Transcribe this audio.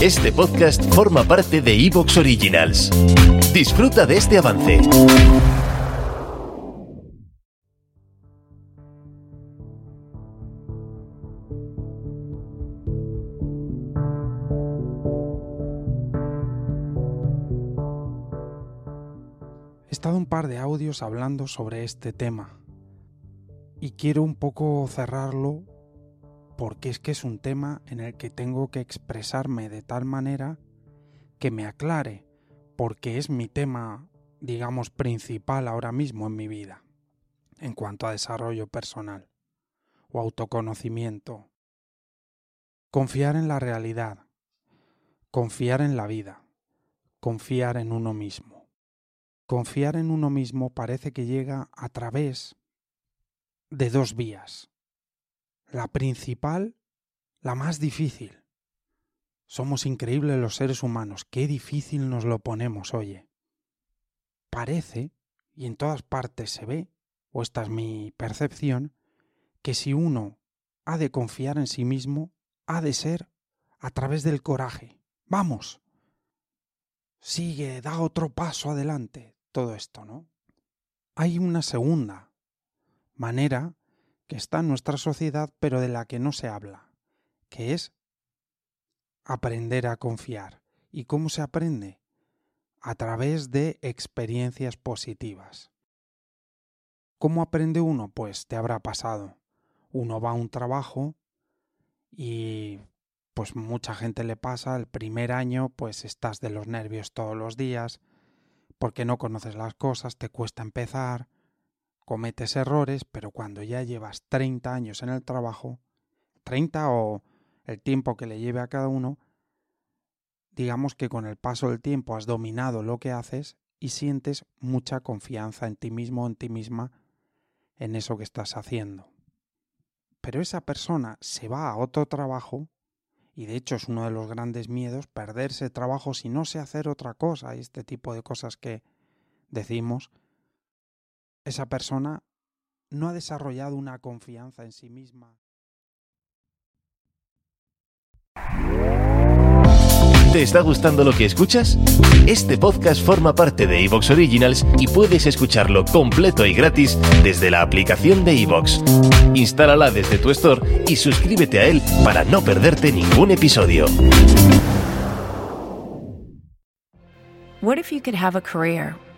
Este podcast forma parte de Evox Originals. Disfruta de este avance. He estado un par de audios hablando sobre este tema y quiero un poco cerrarlo porque es que es un tema en el que tengo que expresarme de tal manera que me aclare, porque es mi tema, digamos, principal ahora mismo en mi vida, en cuanto a desarrollo personal o autoconocimiento. Confiar en la realidad, confiar en la vida, confiar en uno mismo. Confiar en uno mismo parece que llega a través de dos vías la principal, la más difícil. Somos increíbles los seres humanos, qué difícil nos lo ponemos, oye. Parece, y en todas partes se ve, o esta es mi percepción, que si uno ha de confiar en sí mismo, ha de ser a través del coraje. Vamos. Sigue, da otro paso adelante. Todo esto, ¿no? Hay una segunda manera que está en nuestra sociedad pero de la que no se habla, que es aprender a confiar. ¿Y cómo se aprende? A través de experiencias positivas. ¿Cómo aprende uno? Pues te habrá pasado. Uno va a un trabajo y pues mucha gente le pasa, el primer año pues estás de los nervios todos los días, porque no conoces las cosas, te cuesta empezar, cometes errores, pero cuando ya llevas 30 años en el trabajo, 30 o el tiempo que le lleve a cada uno, digamos que con el paso del tiempo has dominado lo que haces y sientes mucha confianza en ti mismo, en ti misma, en eso que estás haciendo. Pero esa persona se va a otro trabajo y de hecho es uno de los grandes miedos perderse trabajo si no sé hacer otra cosa y este tipo de cosas que decimos esa persona no ha desarrollado una confianza en sí misma. ¿Te está gustando lo que escuchas? Este podcast forma parte de Evox Originals y puedes escucharlo completo y gratis desde la aplicación de Evox. Instálala desde tu store y suscríbete a él para no perderte ningún episodio. What if you could have a career